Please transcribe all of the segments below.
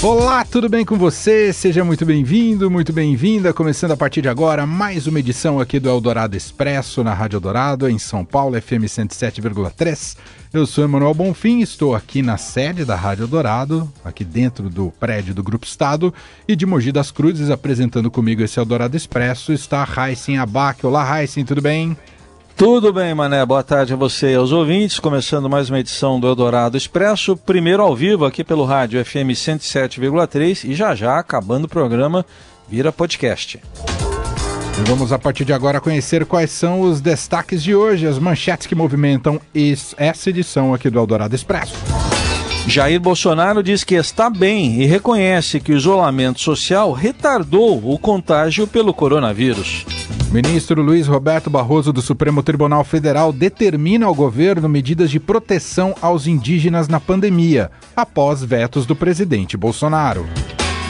Olá, tudo bem com você? Seja muito bem-vindo, muito bem-vinda. Começando a partir de agora mais uma edição aqui do Eldorado Expresso na Rádio Eldorado, em São Paulo, FM 107,3. Eu sou Emanuel Bonfim, estou aqui na sede da Rádio Eldorado, aqui dentro do prédio do Grupo Estado, e de Mogi das Cruzes, apresentando comigo esse Eldorado Expresso, está Raíssen Abac. Olá, Raíssen, tudo bem? Tudo bem, Mané. Boa tarde a você e aos ouvintes. Começando mais uma edição do Eldorado Expresso, primeiro ao vivo aqui pelo rádio FM 107,3 e já já acabando o programa vira podcast. E vamos a partir de agora conhecer quais são os destaques de hoje, as manchetes que movimentam essa edição aqui do Eldorado Expresso. Jair Bolsonaro diz que está bem e reconhece que o isolamento social retardou o contágio pelo coronavírus. Ministro Luiz Roberto Barroso do Supremo Tribunal Federal determina ao governo medidas de proteção aos indígenas na pandemia, após vetos do presidente Bolsonaro.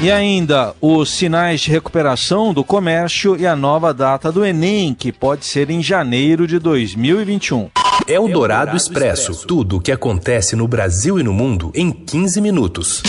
E ainda os sinais de recuperação do comércio e a nova data do Enem, que pode ser em janeiro de 2021. É o Dourado Expresso. Tudo o que acontece no Brasil e no mundo em 15 minutos.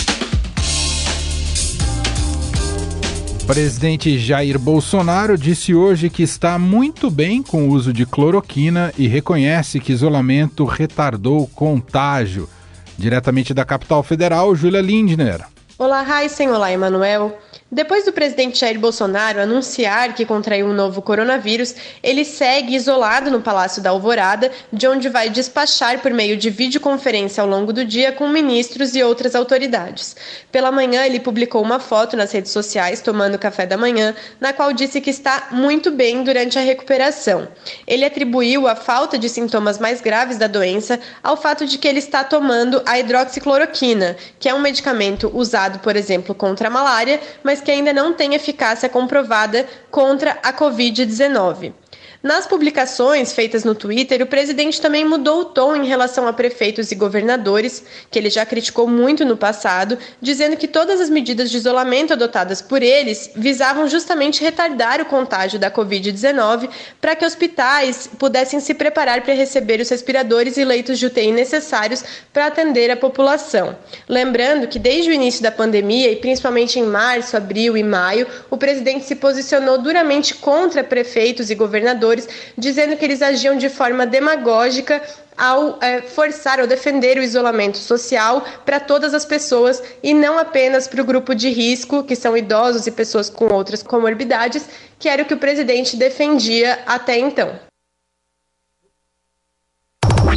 Presidente Jair Bolsonaro disse hoje que está muito bem com o uso de cloroquina e reconhece que isolamento retardou o contágio. Diretamente da capital federal, Júlia Lindner. Olá, Raíssen. Olá, Emanuel. Depois do presidente Jair Bolsonaro anunciar que contraiu um novo coronavírus, ele segue isolado no Palácio da Alvorada, de onde vai despachar por meio de videoconferência ao longo do dia com ministros e outras autoridades. Pela manhã, ele publicou uma foto nas redes sociais tomando café da manhã, na qual disse que está muito bem durante a recuperação. Ele atribuiu a falta de sintomas mais graves da doença ao fato de que ele está tomando a hidroxicloroquina, que é um medicamento usado, por exemplo, contra a malária, mas mas que ainda não tem eficácia comprovada contra a Covid-19. Nas publicações feitas no Twitter, o presidente também mudou o tom em relação a prefeitos e governadores, que ele já criticou muito no passado, dizendo que todas as medidas de isolamento adotadas por eles visavam justamente retardar o contágio da Covid-19 para que hospitais pudessem se preparar para receber os respiradores e leitos de UTI necessários para atender a população. Lembrando que desde o início da pandemia, e principalmente em março, abril e maio, o presidente se posicionou duramente contra prefeitos e governadores dizendo que eles agiam de forma demagógica ao é, forçar ou defender o isolamento social para todas as pessoas e não apenas para o grupo de risco, que são idosos e pessoas com outras comorbidades, que era o que o presidente defendia até então.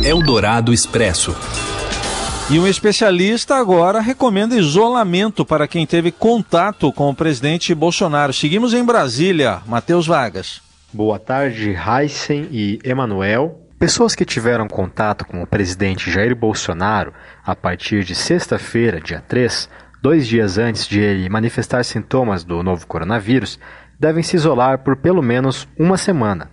Eldorado Expresso. E um especialista agora recomenda isolamento para quem teve contato com o presidente Bolsonaro. Seguimos em Brasília. Matheus Vargas. Boa tarde, Heisen e Emanuel. Pessoas que tiveram contato com o presidente Jair Bolsonaro a partir de sexta-feira, dia 3, dois dias antes de ele manifestar sintomas do novo coronavírus, devem se isolar por pelo menos uma semana.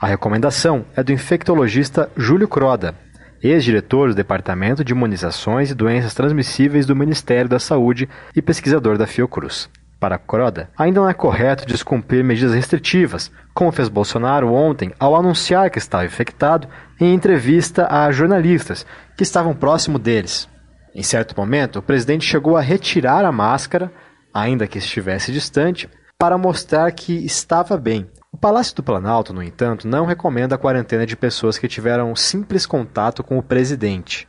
A recomendação é do infectologista Júlio Croda, ex-diretor do Departamento de Imunizações e Doenças Transmissíveis do Ministério da Saúde e pesquisador da Fiocruz. Para Croda, ainda não é correto descumprir medidas restritivas, como fez Bolsonaro ontem ao anunciar que estava infectado em entrevista a jornalistas que estavam próximo deles. Em certo momento, o presidente chegou a retirar a máscara, ainda que estivesse distante, para mostrar que estava bem. O Palácio do Planalto, no entanto, não recomenda a quarentena de pessoas que tiveram simples contato com o presidente.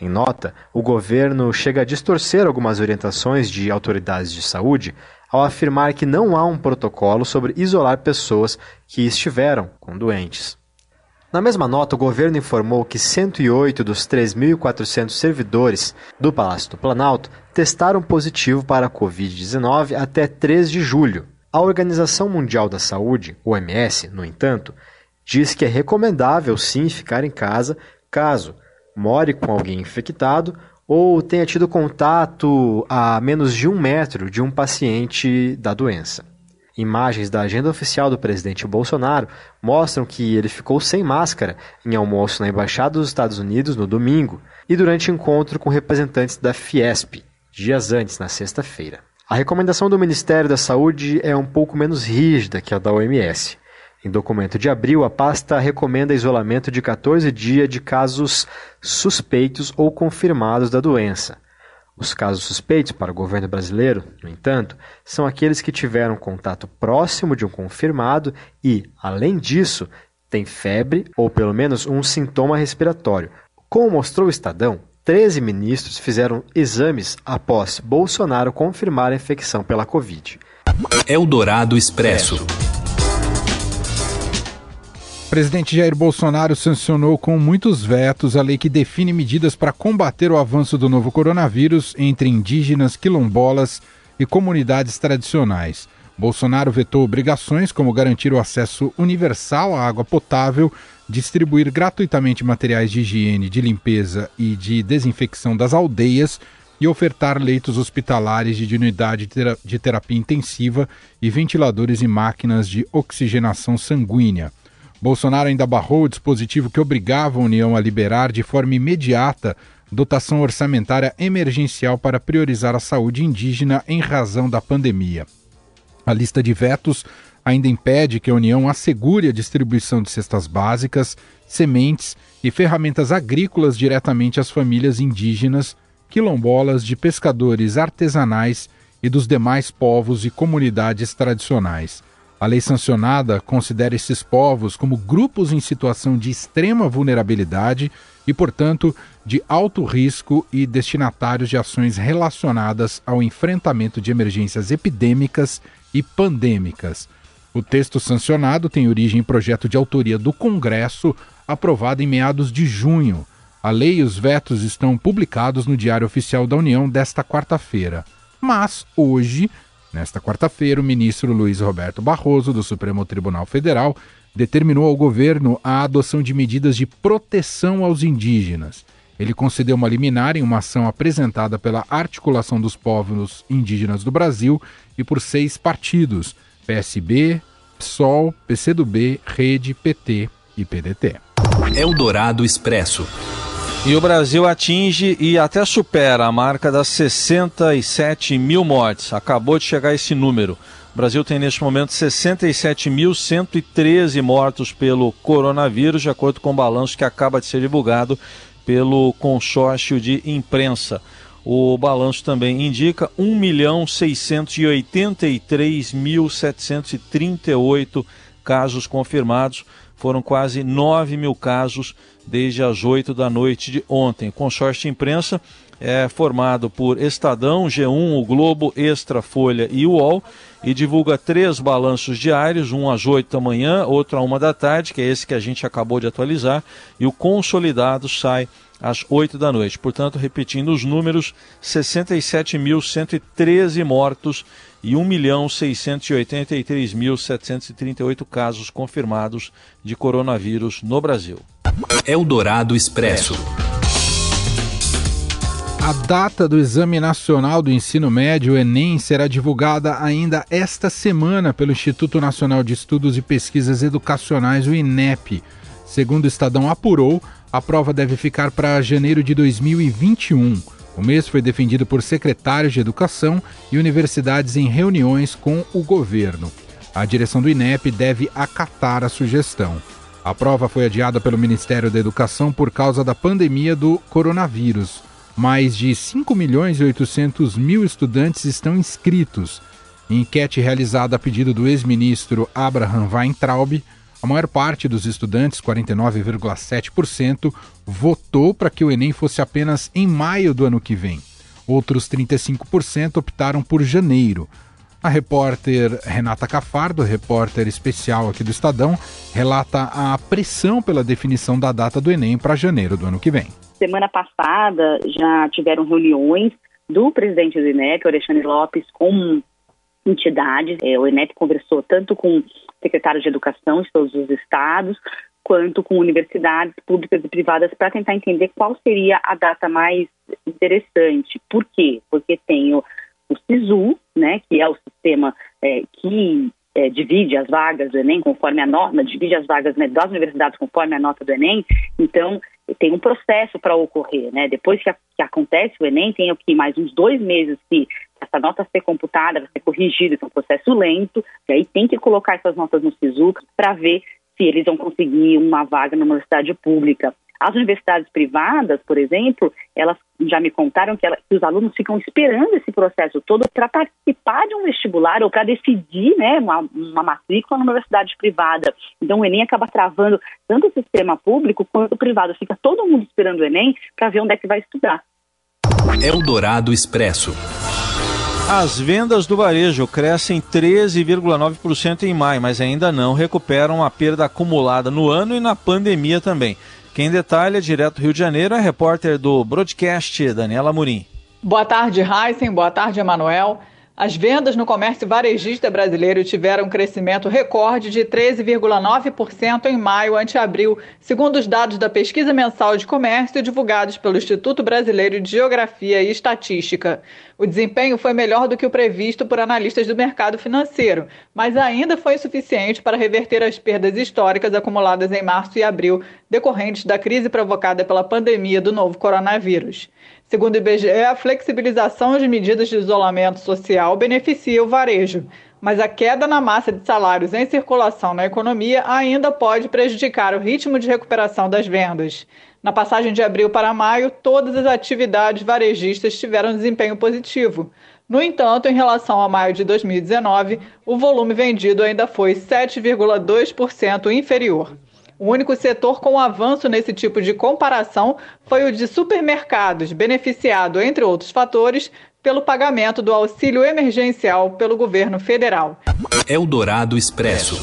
Em nota, o governo chega a distorcer algumas orientações de autoridades de saúde ao afirmar que não há um protocolo sobre isolar pessoas que estiveram com doentes. Na mesma nota, o governo informou que 108 dos 3.400 servidores do Palácio do Planalto testaram positivo para a Covid-19 até 3 de julho. A Organização Mundial da Saúde, OMS, no entanto, diz que é recomendável sim ficar em casa caso more com alguém infectado ou tenha tido contato a menos de um metro de um paciente da doença. Imagens da agenda oficial do presidente Bolsonaro mostram que ele ficou sem máscara em almoço na Embaixada dos Estados Unidos no domingo e durante encontro com representantes da Fiesp, dias antes, na sexta-feira. A recomendação do Ministério da Saúde é um pouco menos rígida que a da OMS. Em documento de abril, a pasta recomenda isolamento de 14 dias de casos suspeitos ou confirmados da doença. Os casos suspeitos para o governo brasileiro, no entanto, são aqueles que tiveram contato próximo de um confirmado e, além disso, têm febre ou pelo menos um sintoma respiratório. Como mostrou o Estadão, 13 ministros fizeram exames após Bolsonaro confirmar a infecção pela Covid. Eldorado Expresso. Presidente Jair Bolsonaro sancionou com muitos vetos a lei que define medidas para combater o avanço do novo coronavírus entre indígenas, quilombolas e comunidades tradicionais. Bolsonaro vetou obrigações como garantir o acesso universal à água potável, distribuir gratuitamente materiais de higiene, de limpeza e de desinfecção das aldeias e ofertar leitos hospitalares de unidade de terapia intensiva e ventiladores e máquinas de oxigenação sanguínea. Bolsonaro ainda barrou o dispositivo que obrigava a União a liberar de forma imediata dotação orçamentária emergencial para priorizar a saúde indígena em razão da pandemia. A lista de vetos ainda impede que a União assegure a distribuição de cestas básicas, sementes e ferramentas agrícolas diretamente às famílias indígenas, quilombolas, de pescadores artesanais e dos demais povos e comunidades tradicionais. A lei sancionada considera esses povos como grupos em situação de extrema vulnerabilidade e, portanto, de alto risco e destinatários de ações relacionadas ao enfrentamento de emergências epidêmicas e pandêmicas. O texto sancionado tem origem em projeto de autoria do Congresso, aprovado em meados de junho. A lei e os vetos estão publicados no Diário Oficial da União desta quarta-feira. Mas, hoje, Nesta quarta-feira, o ministro Luiz Roberto Barroso, do Supremo Tribunal Federal, determinou ao governo a adoção de medidas de proteção aos indígenas. Ele concedeu uma liminar em uma ação apresentada pela Articulação dos Povos Indígenas do Brasil e por seis partidos: PSB, PSOL, PCdoB, Rede, PT e PDT. Eldorado Expresso. E o Brasil atinge e até supera a marca das 67 mil mortes. Acabou de chegar esse número. O Brasil tem neste momento 67.113 mortos pelo coronavírus, de acordo com o balanço que acaba de ser divulgado pelo consórcio de imprensa. O balanço também indica 1.683.738 casos confirmados, foram quase 9 mil casos desde as 8 da noite de ontem. O consórcio de imprensa é formado por Estadão, G1, o Globo, Extra, Folha e UOL e divulga três balanços diários, um às 8 da manhã, outro à 1 da tarde, que é esse que a gente acabou de atualizar, e o consolidado sai às 8 da noite. Portanto, repetindo os números, 67.113 mortos e 1.683.738 casos confirmados de coronavírus no Brasil. Eldorado Expresso. A data do Exame Nacional do Ensino Médio, Enem, será divulgada ainda esta semana pelo Instituto Nacional de Estudos e Pesquisas Educacionais, o INEP. Segundo o Estadão apurou, a prova deve ficar para janeiro de 2021. O mês foi defendido por secretários de educação e universidades em reuniões com o governo. A direção do INEP deve acatar a sugestão. A prova foi adiada pelo Ministério da Educação por causa da pandemia do coronavírus. Mais de 5 milhões e 800 mil estudantes estão inscritos. Em enquete realizada a pedido do ex-ministro Abraham Weintraub, a maior parte dos estudantes, 49,7%, votou para que o Enem fosse apenas em maio do ano que vem. Outros 35% optaram por janeiro. A repórter Renata Cafardo, repórter especial aqui do Estadão, relata a pressão pela definição da data do Enem para janeiro do ano que vem. Semana passada já tiveram reuniões do presidente do INEP, Alexandre Lopes, com entidades. É, o INEP conversou tanto com secretários de educação de todos os estados, quanto com universidades públicas e privadas para tentar entender qual seria a data mais interessante. Por quê? Porque tem o, o SISU, né, que é o sistema é, que é, divide as vagas do Enem conforme a nota, divide as vagas né, das universidades conforme a nota do Enem, então tem um processo para ocorrer, né? Depois que, a, que, acontece o Enem, tem aqui mais uns dois meses que essa nota ser computada, vai ser corrigida, é um processo lento, e aí tem que colocar essas notas no SISU para ver se eles vão conseguir uma vaga na universidade pública. As universidades privadas, por exemplo, elas já me contaram que, ela, que os alunos ficam esperando esse processo todo para participar de um vestibular ou para decidir né, uma, uma matrícula na universidade privada. Então o Enem acaba travando tanto o sistema público quanto o privado. Fica todo mundo esperando o Enem para ver onde é que vai estudar. Eldorado Expresso. As vendas do varejo crescem 13,9% em maio, mas ainda não recuperam a perda acumulada no ano e na pandemia também. Quem detalha direto do Rio de Janeiro é repórter do Broadcast, Daniela Murim. Boa tarde, Heisen. Boa tarde, Emanuel. As vendas no comércio varejista brasileiro tiveram um crescimento recorde de 13,9% em maio ante abril, segundo os dados da pesquisa mensal de comércio divulgados pelo Instituto Brasileiro de Geografia e Estatística. O desempenho foi melhor do que o previsto por analistas do mercado financeiro, mas ainda foi insuficiente para reverter as perdas históricas acumuladas em março e abril decorrentes da crise provocada pela pandemia do novo coronavírus. Segundo o IBGE, a flexibilização de medidas de isolamento social beneficia o varejo, mas a queda na massa de salários em circulação na economia ainda pode prejudicar o ritmo de recuperação das vendas. Na passagem de abril para maio, todas as atividades varejistas tiveram desempenho positivo. No entanto, em relação a maio de 2019, o volume vendido ainda foi 7,2% inferior. O único setor com avanço nesse tipo de comparação foi o de supermercados, beneficiado, entre outros fatores, pelo pagamento do auxílio emergencial pelo governo federal. Eldorado Expresso.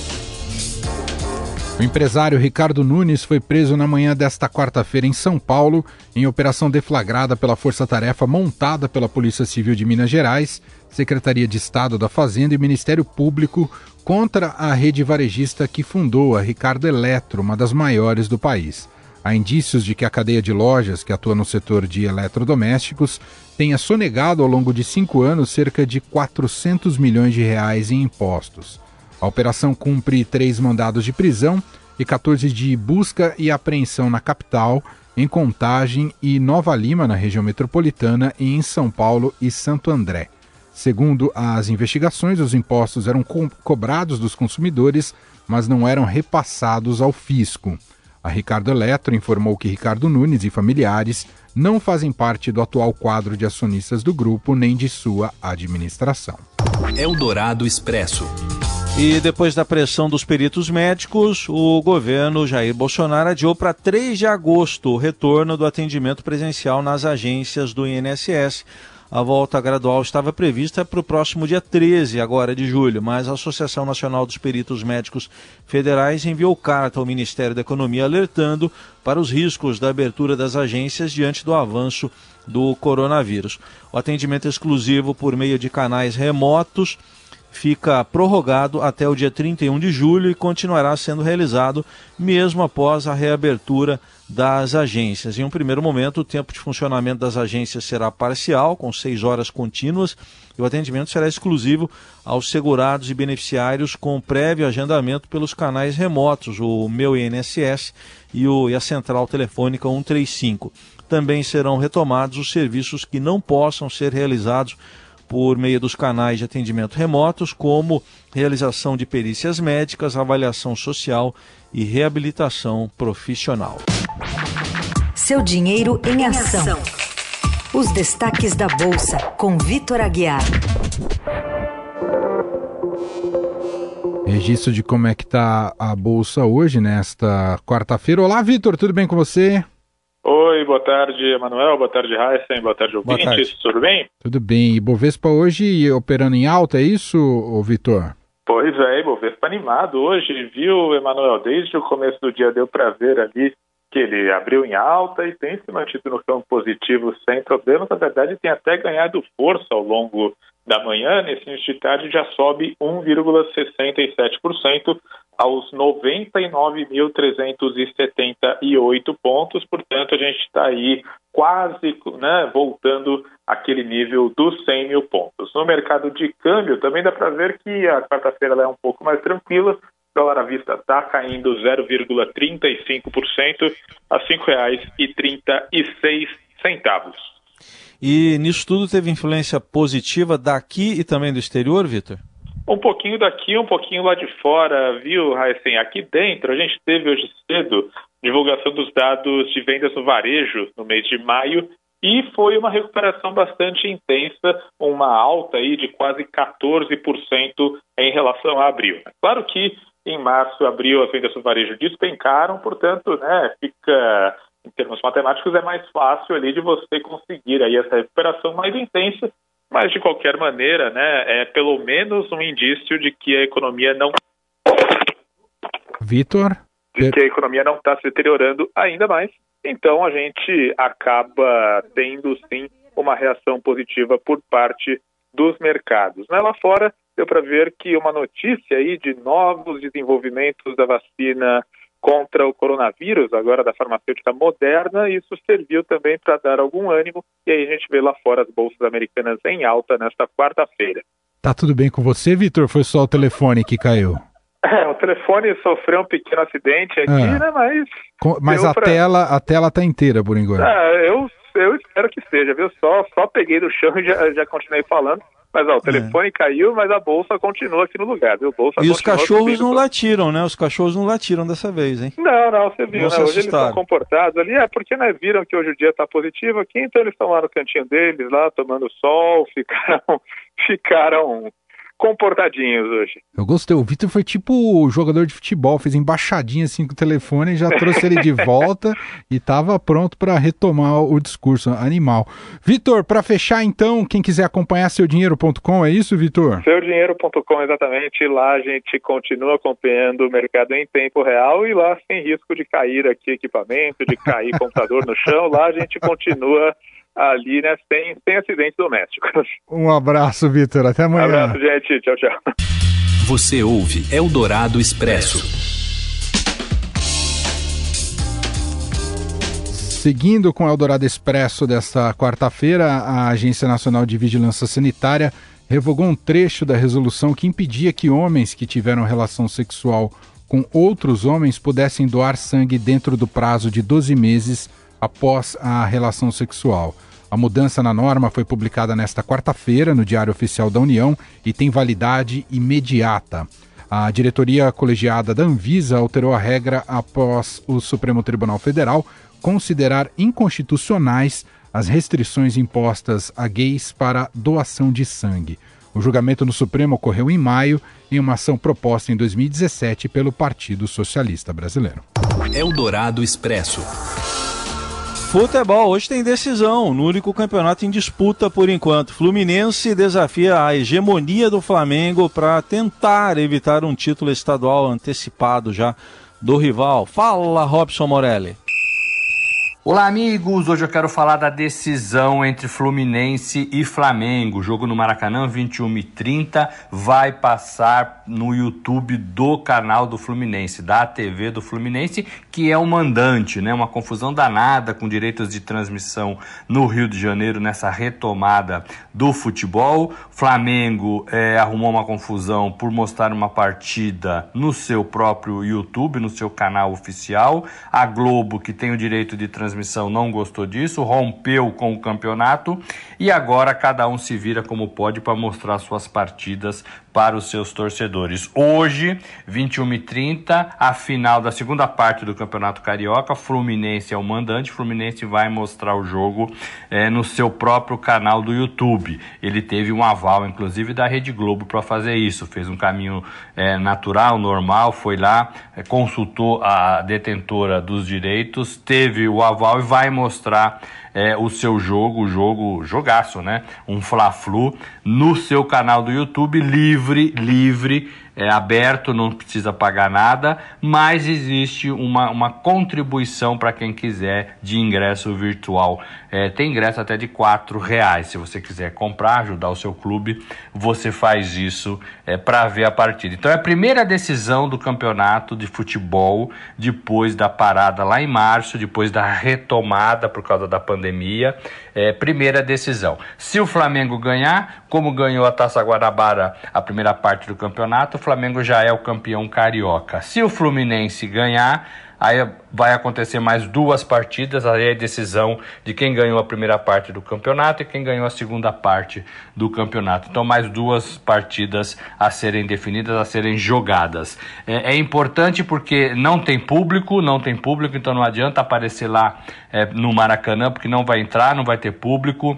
O empresário Ricardo Nunes foi preso na manhã desta quarta-feira em São Paulo, em operação deflagrada pela Força Tarefa montada pela Polícia Civil de Minas Gerais, Secretaria de Estado da Fazenda e Ministério Público, contra a rede varejista que fundou a Ricardo Eletro, uma das maiores do país. Há indícios de que a cadeia de lojas que atua no setor de eletrodomésticos tenha sonegado ao longo de cinco anos cerca de 400 milhões de reais em impostos. A operação cumpre três mandados de prisão e 14 de busca e apreensão na capital, em Contagem e Nova Lima, na região metropolitana, e em São Paulo e Santo André. Segundo as investigações, os impostos eram co cobrados dos consumidores, mas não eram repassados ao fisco. A Ricardo Eletro informou que Ricardo Nunes e familiares não fazem parte do atual quadro de acionistas do grupo nem de sua administração. Eldorado Expresso. E depois da pressão dos peritos médicos, o governo Jair Bolsonaro adiou para 3 de agosto o retorno do atendimento presencial nas agências do INSS. A volta gradual estava prevista para o próximo dia 13, agora de julho, mas a Associação Nacional dos Peritos Médicos Federais enviou carta ao Ministério da Economia alertando para os riscos da abertura das agências diante do avanço do coronavírus. O atendimento exclusivo por meio de canais remotos fica prorrogado até o dia 31 de julho e continuará sendo realizado mesmo após a reabertura das agências. Em um primeiro momento, o tempo de funcionamento das agências será parcial, com seis horas contínuas, e o atendimento será exclusivo aos segurados e beneficiários com prévio agendamento pelos canais remotos, o Meu INSS e, o, e a Central Telefônica 135. Também serão retomados os serviços que não possam ser realizados por meio dos canais de atendimento remotos, como realização de perícias médicas, avaliação social e reabilitação profissional. Seu dinheiro em ação. Os destaques da Bolsa, com Vitor Aguiar. Registro de como é que está a Bolsa hoje, nesta quarta-feira. Olá, Vitor, tudo bem com você? Oi, boa tarde, Emanuel, boa tarde, Heisen, boa tarde, ouvintes, boa tarde. tudo bem? Tudo bem, e Bovespa hoje operando em alta, é isso, Vitor? Pois é, Bovespa animado hoje, viu, Emanuel, desde o começo do dia deu para ver ali que ele abriu em alta e tem se mantido no campo positivo sem problemas, na verdade tem até ganhado força ao longo da manhã, nesse início de tarde já sobe 1,67% aos 99.378 pontos, portanto a gente está aí quase né, voltando àquele nível dos 100 mil pontos. No mercado de câmbio também dá para ver que a quarta-feira é um pouco mais tranquila, dólar à vista está caindo 0,35% a R$ 5,36. E nisso tudo teve influência positiva daqui e também do exterior, Vitor? Um pouquinho daqui, um pouquinho lá de fora, viu, Raíssen? Aqui dentro, a gente teve hoje cedo divulgação dos dados de vendas no varejo no mês de maio e foi uma recuperação bastante intensa, uma alta aí de quase 14% em relação a abril. Claro que em março, abril, as vendas no varejo despencaram, portanto, né, fica em termos matemáticos é mais fácil ali de você conseguir aí essa recuperação mais intensa, mas de qualquer maneira, né, é pelo menos um indício de que a economia não Vitor, de que a economia não está se deteriorando ainda mais então a gente acaba tendo sim uma reação positiva por parte dos mercados. Né? Lá fora deu para ver que uma notícia aí de novos desenvolvimentos da vacina contra o coronavírus, agora da farmacêutica Moderna, isso serviu também para dar algum ânimo e aí a gente vê lá fora as bolsas americanas em alta nesta quarta-feira. Tá tudo bem com você, Vitor? Foi só o telefone que caiu? É, o telefone sofreu um pequeno acidente aqui, é. né? Mas. Com, mas a, pra... tela, a tela tá inteira por enquanto. É, eu, eu espero que seja, viu? Só, só peguei do chão e já, já continuei falando. Mas ó, o é. telefone é. caiu, mas a bolsa continua aqui no lugar, viu? Bolsa e os cachorros não latiram, né? Os cachorros não latiram dessa vez, hein? Não, não, você viu, né? Hoje eles estão comportados ali. É, porque né, viram que hoje o dia tá positivo aqui, então eles estão lá no cantinho deles, lá tomando sol, ficaram, ficaram comportadinhos hoje. Eu gostei. O Vitor foi tipo o jogador de futebol, fez embaixadinha assim com o telefone, já trouxe ele de volta e estava pronto para retomar o discurso animal. Vitor, para fechar então, quem quiser acompanhar seudinheiro.com, é isso, Vitor? Seudinheiro.com, exatamente. Lá a gente continua acompanhando o mercado em tempo real e lá sem risco de cair aqui equipamento, de cair computador no chão, lá a gente continua ali, né, sem, sem acidentes domésticos. Um abraço, Vitor. Até amanhã. Um abraço, gente. Tchau, tchau. Você ouve Eldorado Expresso. Seguindo com o Eldorado Expresso desta quarta-feira, a Agência Nacional de Vigilância Sanitária revogou um trecho da resolução que impedia que homens que tiveram relação sexual com outros homens pudessem doar sangue dentro do prazo de 12 meses após a relação sexual. A mudança na norma foi publicada nesta quarta-feira no Diário Oficial da União e tem validade imediata. A diretoria colegiada da Anvisa alterou a regra após o Supremo Tribunal Federal considerar inconstitucionais as restrições impostas a gays para doação de sangue. O julgamento no Supremo ocorreu em maio, em uma ação proposta em 2017 pelo Partido Socialista Brasileiro. Eldorado Expresso. Futebol, hoje tem decisão no único campeonato em disputa por enquanto. Fluminense desafia a hegemonia do Flamengo para tentar evitar um título estadual antecipado já do rival. Fala, Robson Morelli. Olá, amigos! Hoje eu quero falar da decisão entre Fluminense e Flamengo. Jogo no Maracanã, 21 e 30, vai passar no YouTube do canal do Fluminense, da TV do Fluminense, que é o mandante, né? Uma confusão danada com direitos de transmissão no Rio de Janeiro nessa retomada do futebol. Flamengo é, arrumou uma confusão por mostrar uma partida no seu próprio YouTube, no seu canal oficial. A Globo, que tem o direito de transmissão não gostou disso, rompeu com o campeonato e agora cada um se vira como pode para mostrar suas partidas para os seus torcedores. Hoje, 21h30, a final da segunda parte do Campeonato Carioca. Fluminense é o mandante. Fluminense vai mostrar o jogo é, no seu próprio canal do YouTube. Ele teve um aval, inclusive, da Rede Globo para fazer isso. Fez um caminho é, natural, normal, foi lá, é, consultou a detentora dos direitos, teve o aval e vai mostrar o seu jogo, o jogo jogaço, né? Um Fla-Flu no seu canal do YouTube, livre, livre é aberto, não precisa pagar nada, mas existe uma, uma contribuição para quem quiser de ingresso virtual. É, tem ingresso até de quatro reais. Se você quiser comprar, ajudar o seu clube, você faz isso é, para ver a partida. Então é a primeira decisão do campeonato de futebol depois da parada lá em março, depois da retomada por causa da pandemia. É, primeira decisão. Se o Flamengo ganhar, como ganhou a Taça Guanabara a primeira parte do campeonato, o Flamengo já é o campeão carioca. Se o Fluminense ganhar, Aí vai acontecer mais duas partidas, aí é decisão de quem ganhou a primeira parte do campeonato e quem ganhou a segunda parte do campeonato. Então, mais duas partidas a serem definidas, a serem jogadas. É, é importante porque não tem público, não tem público, então não adianta aparecer lá é, no Maracanã, porque não vai entrar, não vai ter público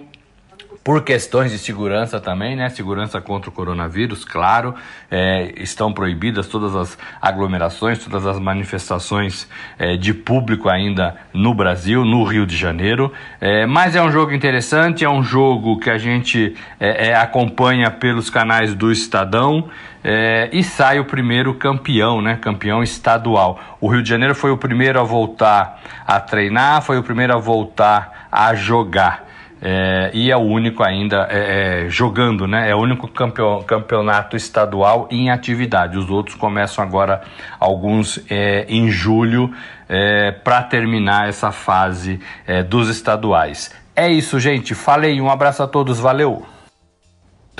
por questões de segurança também, né? Segurança contra o coronavírus, claro. É, estão proibidas todas as aglomerações, todas as manifestações é, de público ainda no Brasil, no Rio de Janeiro. É, mas é um jogo interessante, é um jogo que a gente é, é, acompanha pelos canais do Estadão. É, e sai o primeiro campeão, né? Campeão estadual. O Rio de Janeiro foi o primeiro a voltar a treinar, foi o primeiro a voltar a jogar. É, e é o único ainda é, é, jogando, né? É o único campeon, campeonato estadual em atividade. Os outros começam agora, alguns é, em julho, é, para terminar essa fase é, dos estaduais. É isso, gente. Falei. Um abraço a todos. Valeu.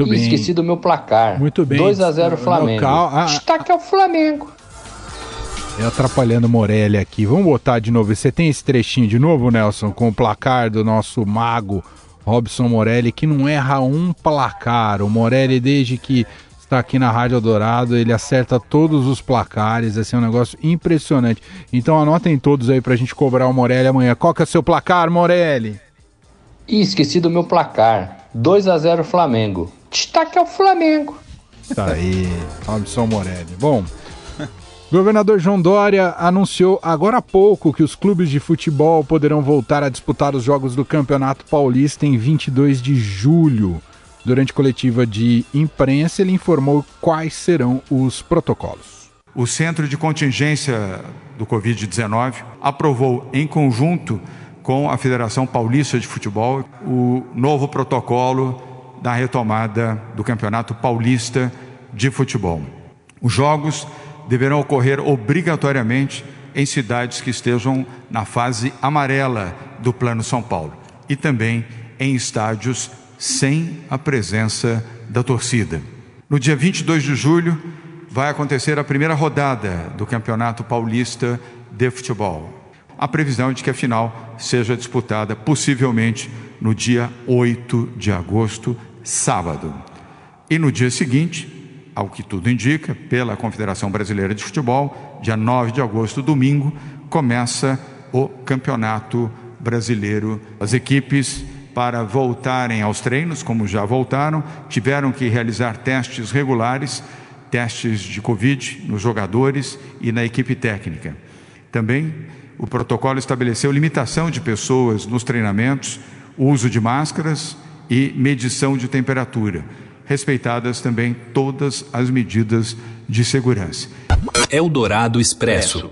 Muito bem. Esqueci do meu placar. Muito bem. 2 a 0 Flamengo. Local... Ah, Destaque ao Flamengo. Eu atrapalhando Morelli aqui. Vamos botar de novo. Você tem esse trechinho de novo, Nelson, com o placar do nosso mago Robson Morelli, que não erra um placar. O Morelli, desde que está aqui na Rádio Dourado, ele acerta todos os placares. Assim, é um negócio impressionante. Então anotem todos aí pra gente cobrar o Morelli amanhã. Qual que é o seu placar, Morelli? Ih, esqueci do meu placar. 2 a 0 Flamengo. Destaque ao Flamengo. Tá aí, Robson Morelli. Bom, Governador João Dória anunciou agora há pouco que os clubes de futebol poderão voltar a disputar os jogos do Campeonato Paulista em 22 de julho. Durante coletiva de imprensa, ele informou quais serão os protocolos. O Centro de Contingência do Covid-19 aprovou, em conjunto com a Federação Paulista de Futebol, o novo protocolo da retomada do Campeonato Paulista de Futebol. Os jogos deverão ocorrer obrigatoriamente em cidades que estejam na fase amarela do Plano São Paulo e também em estádios sem a presença da torcida. No dia 22 de julho vai acontecer a primeira rodada do Campeonato Paulista de Futebol. A previsão é de que a final seja disputada possivelmente no dia 8 de agosto, sábado. E no dia seguinte, ao que tudo indica, pela Confederação Brasileira de Futebol, dia 9 de agosto, domingo, começa o Campeonato Brasileiro. As equipes, para voltarem aos treinos, como já voltaram, tiveram que realizar testes regulares, testes de Covid nos jogadores e na equipe técnica. Também o protocolo estabeleceu limitação de pessoas nos treinamentos, uso de máscaras e medição de temperatura respeitadas também todas as medidas de segurança. Eldorado Expresso.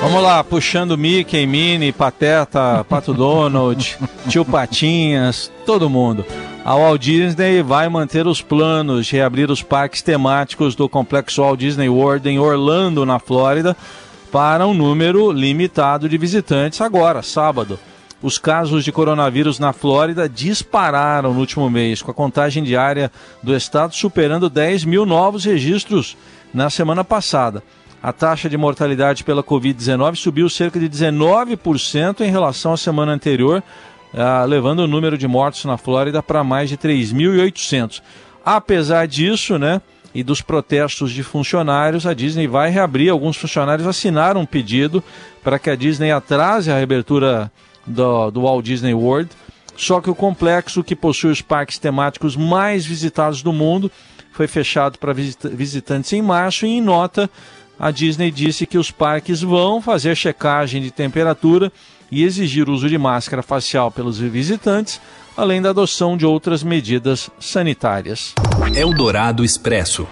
Vamos lá, puxando Mickey, Minnie, Pateta, Pato Donald, Tio Patinhas, todo mundo. A Walt Disney vai manter os planos de reabrir os parques temáticos do complexo Walt Disney World em Orlando, na Flórida, para um número limitado de visitantes agora, sábado. Os casos de coronavírus na Flórida dispararam no último mês, com a contagem diária do estado superando 10 mil novos registros na semana passada. A taxa de mortalidade pela Covid-19 subiu cerca de 19% em relação à semana anterior, ah, levando o número de mortos na Flórida para mais de 3.800. Apesar disso, né, e dos protestos de funcionários, a Disney vai reabrir. Alguns funcionários assinaram um pedido para que a Disney atrase a reabertura do, do Walt Disney World. Só que o complexo, que possui os parques temáticos mais visitados do mundo, foi fechado para visitantes em março e, em nota, a Disney disse que os parques vão fazer checagem de temperatura e exigir o uso de máscara facial pelos visitantes, além da adoção de outras medidas sanitárias. Eldorado Expresso.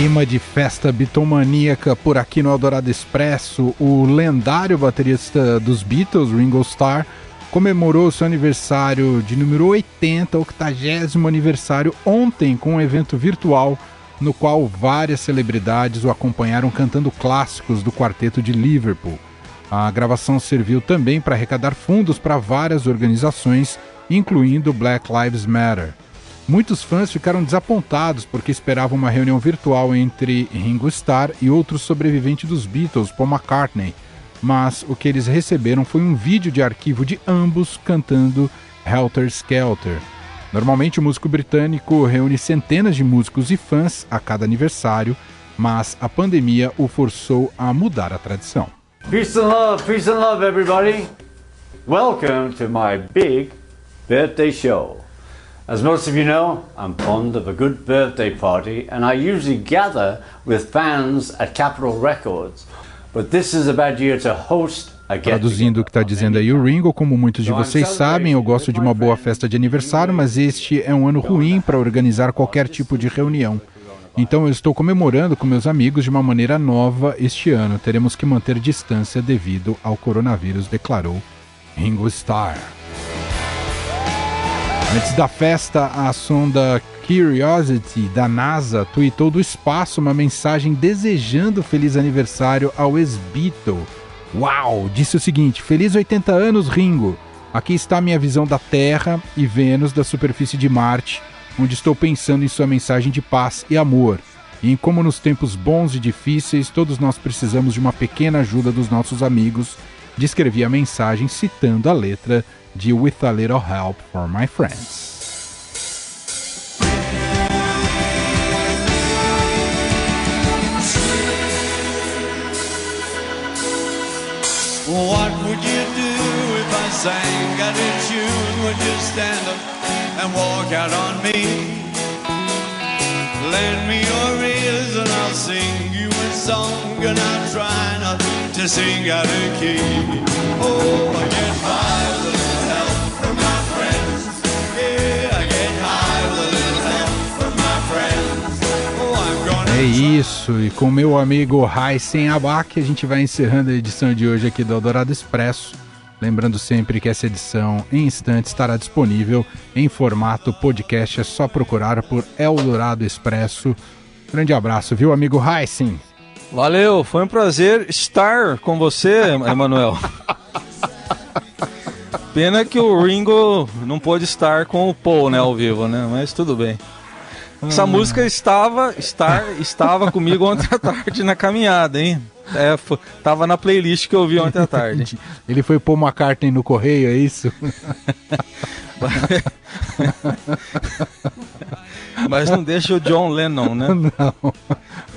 clima de festa bitomaníaca por aqui no Eldorado Expresso, o lendário baterista dos Beatles, Ringo Starr, comemorou seu aniversário de número 80, 80 aniversário, ontem com um evento virtual no qual várias celebridades o acompanharam cantando clássicos do quarteto de Liverpool. A gravação serviu também para arrecadar fundos para várias organizações, incluindo Black Lives Matter. Muitos fãs ficaram desapontados porque esperavam uma reunião virtual entre Ringo Starr e outro sobrevivente dos Beatles, Paul McCartney, mas o que eles receberam foi um vídeo de arquivo de ambos cantando Helter Skelter. Normalmente o músico britânico reúne centenas de músicos e fãs a cada aniversário, mas a pandemia o forçou a mudar a tradição. Peace and love, peace and love everybody. Welcome to my big birthday show. As most of you know, I'm fond of a good birthday party and I usually gather with fans at Capitol Records. But this is a bad year to host Traduzindo o que está dizendo aí o Ringo, como muitos de vocês sabem, eu gosto de uma boa festa de aniversário, mas este é um ano ruim para organizar qualquer tipo de reunião. Então eu estou comemorando com meus amigos de uma maneira nova este ano. Teremos que manter distância devido ao coronavírus, declarou Ringo Starr. Antes da festa, a sonda Curiosity da NASA tweetou do espaço uma mensagem desejando feliz aniversário ao ex-Beatle Uau! Disse o seguinte: Feliz 80 anos, Ringo! Aqui está minha visão da Terra e Vênus da superfície de Marte, onde estou pensando em sua mensagem de paz e amor, e em como nos tempos bons e difíceis todos nós precisamos de uma pequena ajuda dos nossos amigos. Descrevi a mensagem citando a letra de With a Little Help for My Friends. What would you do if I sang out of tune? Would you stand up and walk out on me? Lend me your ears and I'll sing you a song and I'll try not to sing out of key. Oh, I isso, e com meu amigo Raisen Abac, a gente vai encerrando a edição de hoje aqui do Eldorado Expresso. Lembrando sempre que essa edição em instantes estará disponível em formato podcast, é só procurar por Eldorado Expresso. Grande abraço, viu, amigo Raisen? Valeu, foi um prazer estar com você, Emanuel. Pena que o Ringo não pôde estar com o Paul, né, ao vivo, né? Mas tudo bem. Essa hum. música estava, estar, estava comigo ontem à tarde na caminhada, hein? É, foi, tava na playlist que eu vi ontem à tarde. Ele foi pôr uma carta no correio, é isso? Mas não deixa o John Lennon, né? Não.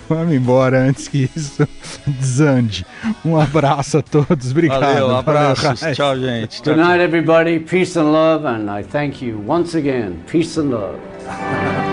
Vamos embora antes que isso desande. Um abraço a todos, obrigado. Valeu, abraços. Valeu, Tchau, gente. Good night, everybody. Peace and love, and I thank you once again. Peace and love.